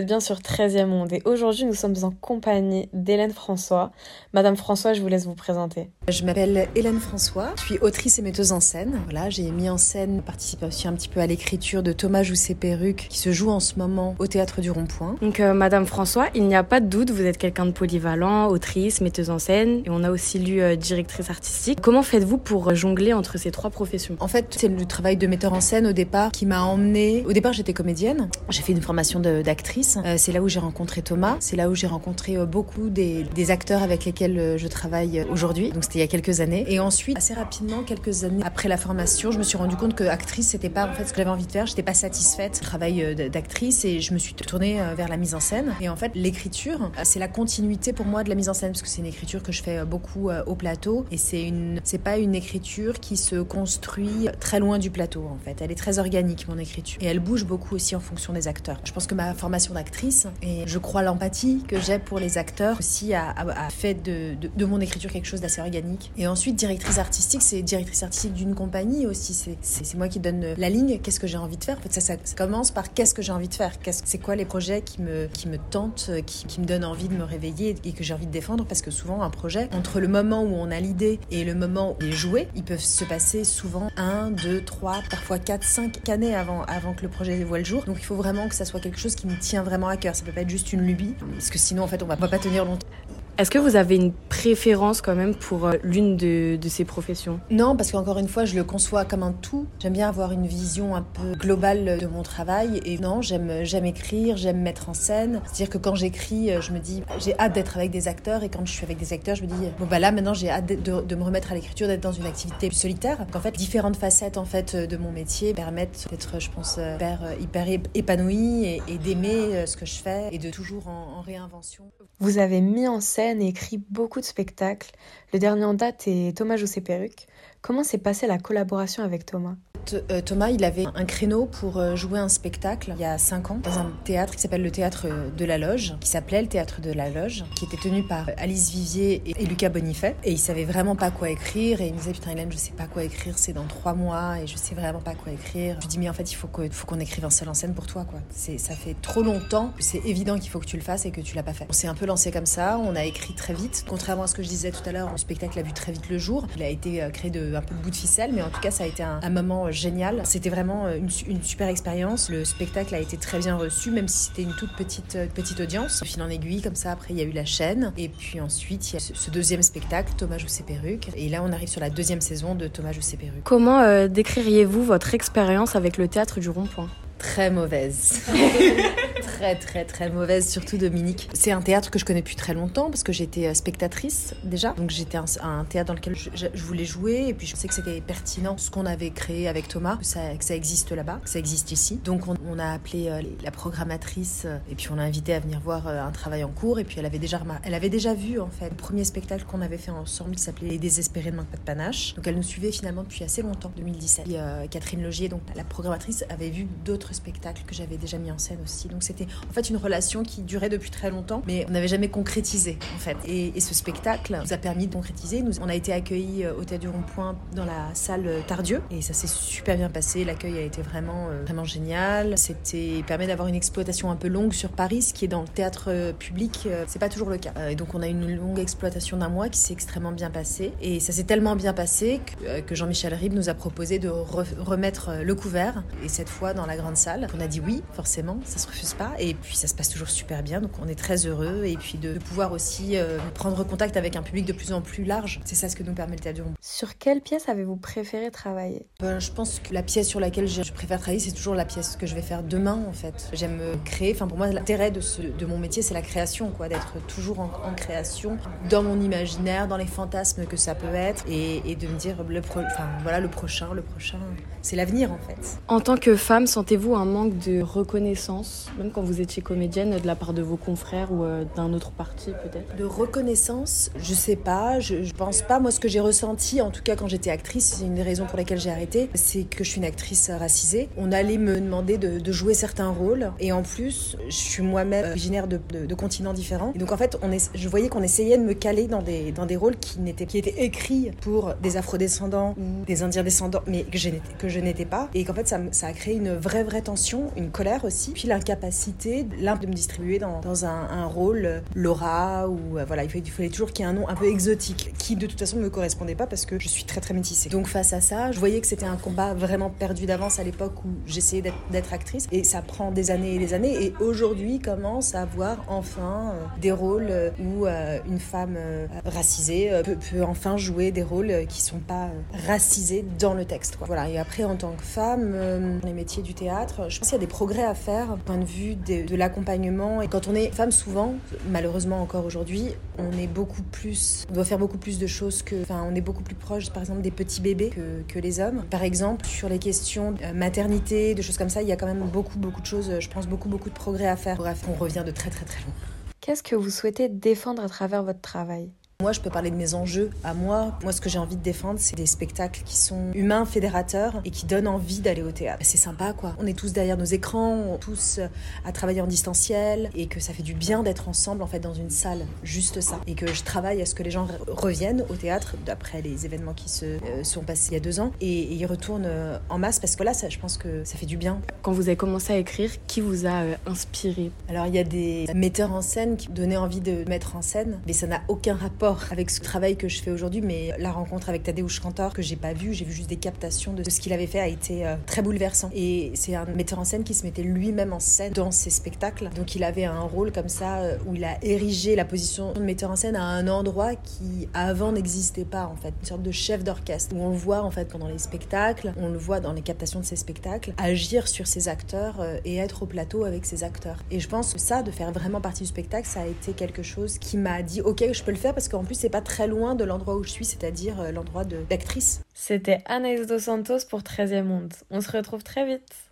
êtes bien sur 13e Monde et aujourd'hui nous sommes en compagnie d'Hélène François. Madame François, je vous laisse vous présenter. Je m'appelle Hélène François, je suis autrice et metteuse en scène. Voilà, j'ai mis en scène, participé aussi un petit peu à l'écriture de Thomas Jousset Perruque qui se joue en ce moment au théâtre du Rond-Point. Donc euh, Madame François, il n'y a pas de doute, vous êtes quelqu'un de polyvalent, autrice, metteuse en scène et on a aussi lu euh, directrice artistique. Comment faites-vous pour jongler entre ces trois professions? En fait, c'est le travail de metteur en scène au départ qui m'a emmenée. Au départ, j'étais comédienne. J'ai fait une formation d'actrice. Euh, c'est là où j'ai rencontré Thomas. C'est là où j'ai rencontré euh, beaucoup des, acteurs avec lesquels euh, je travaille aujourd'hui. Donc c'était il y a quelques années. Et ensuite, assez rapidement, quelques années après la formation, je me suis rendu compte que actrice, c'était pas en fait ce que j'avais envie de faire. J'étais pas satisfaite du travail d'actrice et je me suis tournée vers la mise en scène. Et en fait, l'écriture, c'est la continuité pour moi de la mise en scène parce que c'est une écriture que je fais beaucoup au plateau et c'est une, c'est pas une écriture qui se construit très loin du plateau en fait. Elle est très organique mon écriture et elle bouge beaucoup aussi en fonction des acteurs. Je pense que ma formation d'actrice et je crois l'empathie que j'ai pour les acteurs aussi a, fait de, de, mon écriture quelque chose d'assez organique. Et ensuite, directrice artistique, c'est directrice artistique d'une compagnie aussi. C'est moi qui donne la ligne, qu'est-ce que j'ai envie de faire? En fait, ça, ça, commence par qu'est-ce que j'ai envie de faire? C'est quoi les projets qui me, qui me tentent, qui, me donnent envie de me réveiller et que j'ai envie de défendre? Parce que souvent, un projet, entre le moment où on a l'idée et le moment où il est joué, ils peuvent se passer souvent un, deux, trois, parfois quatre, cinq années avant, avant que le projet voit le jour. Donc il faut vraiment que ça soit quelque chose qui me tient vraiment à cœur. Ça peut pas être juste une lubie, parce que sinon en fait on va pas tenir longtemps. Est-ce que vous avez une préférence quand même pour euh, l'une de, de, ces professions? Non, parce qu'encore une fois, je le conçois comme un tout. J'aime bien avoir une vision un peu globale de mon travail. Et non, j'aime, j'aime écrire, j'aime mettre en scène. C'est-à-dire que quand j'écris, euh, je me dis, j'ai hâte d'être avec des acteurs. Et quand je suis avec des acteurs, je me dis, bon bah là maintenant, j'ai hâte de, de, me remettre à l'écriture, d'être dans une activité plus solitaire. En fait, différentes facettes en fait de mon métier permettent d'être, je pense, hyper, hyper épanouie et, et d'aimer ce que je fais et de toujours en, en réinvention. Vous avez mis en scène et écrit beaucoup de spectacles. Le dernier en date est Thomas José Perruque. Comment s'est passée la collaboration avec Thomas? Euh, Thomas, il avait un créneau pour euh, jouer un spectacle il y a 5 ans dans un théâtre qui s'appelle le Théâtre de la Loge, qui s'appelait le Théâtre de la Loge, qui était tenu par Alice Vivier et Lucas Bonifay. Et il savait vraiment pas quoi écrire et il me disait Putain, Hélène, je sais pas quoi écrire, c'est dans 3 mois et je sais vraiment pas quoi écrire. Je lui dis Mais en fait, il faut qu'on écrive un seul en scène pour toi, quoi. Ça fait trop longtemps c'est évident qu'il faut que tu le fasses et que tu l'as pas fait. On s'est un peu lancé comme ça, on a écrit très vite. Contrairement à ce que je disais tout à l'heure, spectacle a vu très vite le jour. Il a été euh, créé de un peu de bout de ficelle, mais en tout cas, ça a été un, un moment génial. C'était vraiment euh, une, super expérience. Le spectacle a été très bien reçu, même si c'était une toute petite, euh, petite audience. Fil en aiguille, comme ça, après, il y a eu la chaîne. Et puis ensuite, il y a ce, deuxième spectacle, Thomas joue ses perruques. Et là, on arrive sur la deuxième saison de Thomas joue ses perruques. Comment euh, décririez-vous votre expérience avec le théâtre du Rond-Point? Très mauvaise. très très très mauvaise, surtout Dominique. C'est un théâtre que je connais depuis très longtemps parce que j'étais euh, spectatrice déjà. Donc j'étais un, un, théâtre dans lequel je, voulais jouer et puis je sais que c'était pertinent ce qu'on avait créé avec Thomas, que ça, existe là-bas, que ça existe ici. Donc on, a appelé euh, la programmatrice euh, et puis on l'a invité à venir voir un travail en cours et puis elle avait déjà elle avait déjà vu en fait le premier spectacle qu'on avait fait ensemble qui s'appelait Les désespérés de manque pas de panache. Donc elle nous suivait finalement depuis assez longtemps, 2017. Et, Catherine Logier, donc la programmatrice, avait vu d'autres spectacles que j'avais déjà mis en scène aussi. Donc c'était en fait une relation qui durait depuis très longtemps, mais on n'avait jamais concrétisé en fait. Et, ce spectacle nous a permis de concrétiser. On a été accueillis euh, au Théâtre du Rond-Point dans la salle euh, Tardieu et ça s'est super bien passé. L'accueil a été vraiment euh, vraiment génial. C'était permet d'avoir une exploitation un peu longue sur Paris, ce qui est dans le théâtre public, c'est pas toujours le cas. Et donc on a une longue exploitation d'un mois qui s'est extrêmement bien passé et ça s'est tellement bien passé que, Jean-Michel Ribes nous a proposé de remettre le couvert et cette fois dans la grande salle. On a dit oui, forcément, ça se refuse pas. Et puis ça se passe toujours super bien, donc on est très heureux. Et puis de, pouvoir aussi euh, prendre contact avec un public de plus en plus large, c'est ça ce que nous permet le théâtre du Rond. Sur quelle pièce avez-vous préféré travailler? Ben, Je pense que la pièce sur laquelle je, préfère travailler, c'est toujours la pièce que je vais faire demain en fait. J'aime créer, enfin pour moi l'intérêt de, de mon métier c'est la création, quoi, d'être toujours en, création, dans mon imaginaire, dans les fantasmes que ça peut être, et, de me dire le, enfin, voilà, le prochain, le prochain, c'est l'avenir en fait. En tant que femme, sentez-vous un manque de reconnaissance, même quand vous étiez comédienne, de la part de vos confrères ou euh, d'un autre parti peut-être? De reconnaissance, je sais pas, je, je pense pas. Moi, ce que j'ai ressenti, en tout cas quand j'étais actrice, c'est une des raisons pour lesquelles j'ai arrêté, c'est que je suis une actrice racisée. On allait me demander de, jouer certains rôles, et en plus, je suis moi-même originaire de, continents différents. Donc en fait, je voyais qu'on essayait de me caler dans des, rôles qui, n'étaient, étaient écrits pour des afrodescendants ou des indiens descendants, mais que je n'étais, pas. Et qu'en fait, ça a créé une vraie, vraie tension, une colère aussi, puis l'incapacité l'un de me distribuer dans, un, rôle, Laura, ou voilà, il fallait, toujours qu'il y ait un nom un peu exotique, qui de toute façon ne me correspondait pas parce que je suis très très métissée. Donc face à ça, je voyais que c'était un combat vraiment perdu d'avance à l'époque où j'essayais d'être actrice, et ça prend des années et des années, et aujourd'hui commence à avoir enfin des rôles où une femme racisée peut, enfin jouer des rôles qui sont pas racisés dans le texte. Voilà, et après en tant que femme, les métiers du théâtre, je pense qu'il y a des progrès à faire du point de vue de, l'accompagnement, et quand on est femme souvent, malheureusement encore aujourd'hui, on est beaucoup plus, doit faire beaucoup plus de choses que, enfin, on est beaucoup plus proche, par exemple, des petits bébés que, les hommes. Par exemple, sur les questions de maternité, de choses comme ça, il y a quand même beaucoup, beaucoup de choses, je pense, beaucoup, beaucoup de progrès à faire. Bref, on revient de très, très, très loin. Qu'est-ce que vous souhaitez défendre à travers votre travail? Moi, je peux parler de mes enjeux à moi. Moi, ce que j'ai envie de défendre, c'est des spectacles qui sont humains, fédérateurs et qui donnent envie d'aller au théâtre. C'est sympa, quoi. On est tous derrière nos écrans, on est tous euh, à travailler en distanciel et que ça fait du bien d'être ensemble, en fait, dans une salle. Juste ça. Et que je travaille à ce que les gens reviennent au théâtre d'après les événements qui se euh, sont passés il y a deux ans et, ils retournent euh, en masse parce que là, ça, je pense que ça fait du bien. Quand vous avez commencé à écrire, qui vous a inspiré? Alors, il y a des metteurs en scène qui donnaient envie de mettre en scène, mais ça n'a aucun rapport avec ce travail que je fais aujourd'hui, mais la rencontre avec Tadeusz Kantor que j'ai pas vu, j'ai vu juste des captations de ce qu'il avait fait a été euh, très bouleversant. Et c'est un metteur en scène qui se mettait lui-même en scène dans ses spectacles. Donc il avait un rôle comme ça euh, où il a érigé la position de metteur en scène à un endroit qui avant n'existait pas en fait, une sorte de chef d'orchestre où on le voit en fait pendant les spectacles, on le voit dans les captations de ses spectacles, agir sur ses acteurs euh, et être au plateau avec ses acteurs. Et je pense que ça, de faire vraiment partie du spectacle, ça a été quelque chose qui m'a dit ok, je peux le faire parce qu'en plus c'est pas très loin de l'endroit où je suis, c'est-à-dire l'endroit d'actrice. C'était Anaïs Dos Santos pour 13e Monde. On se retrouve très vite.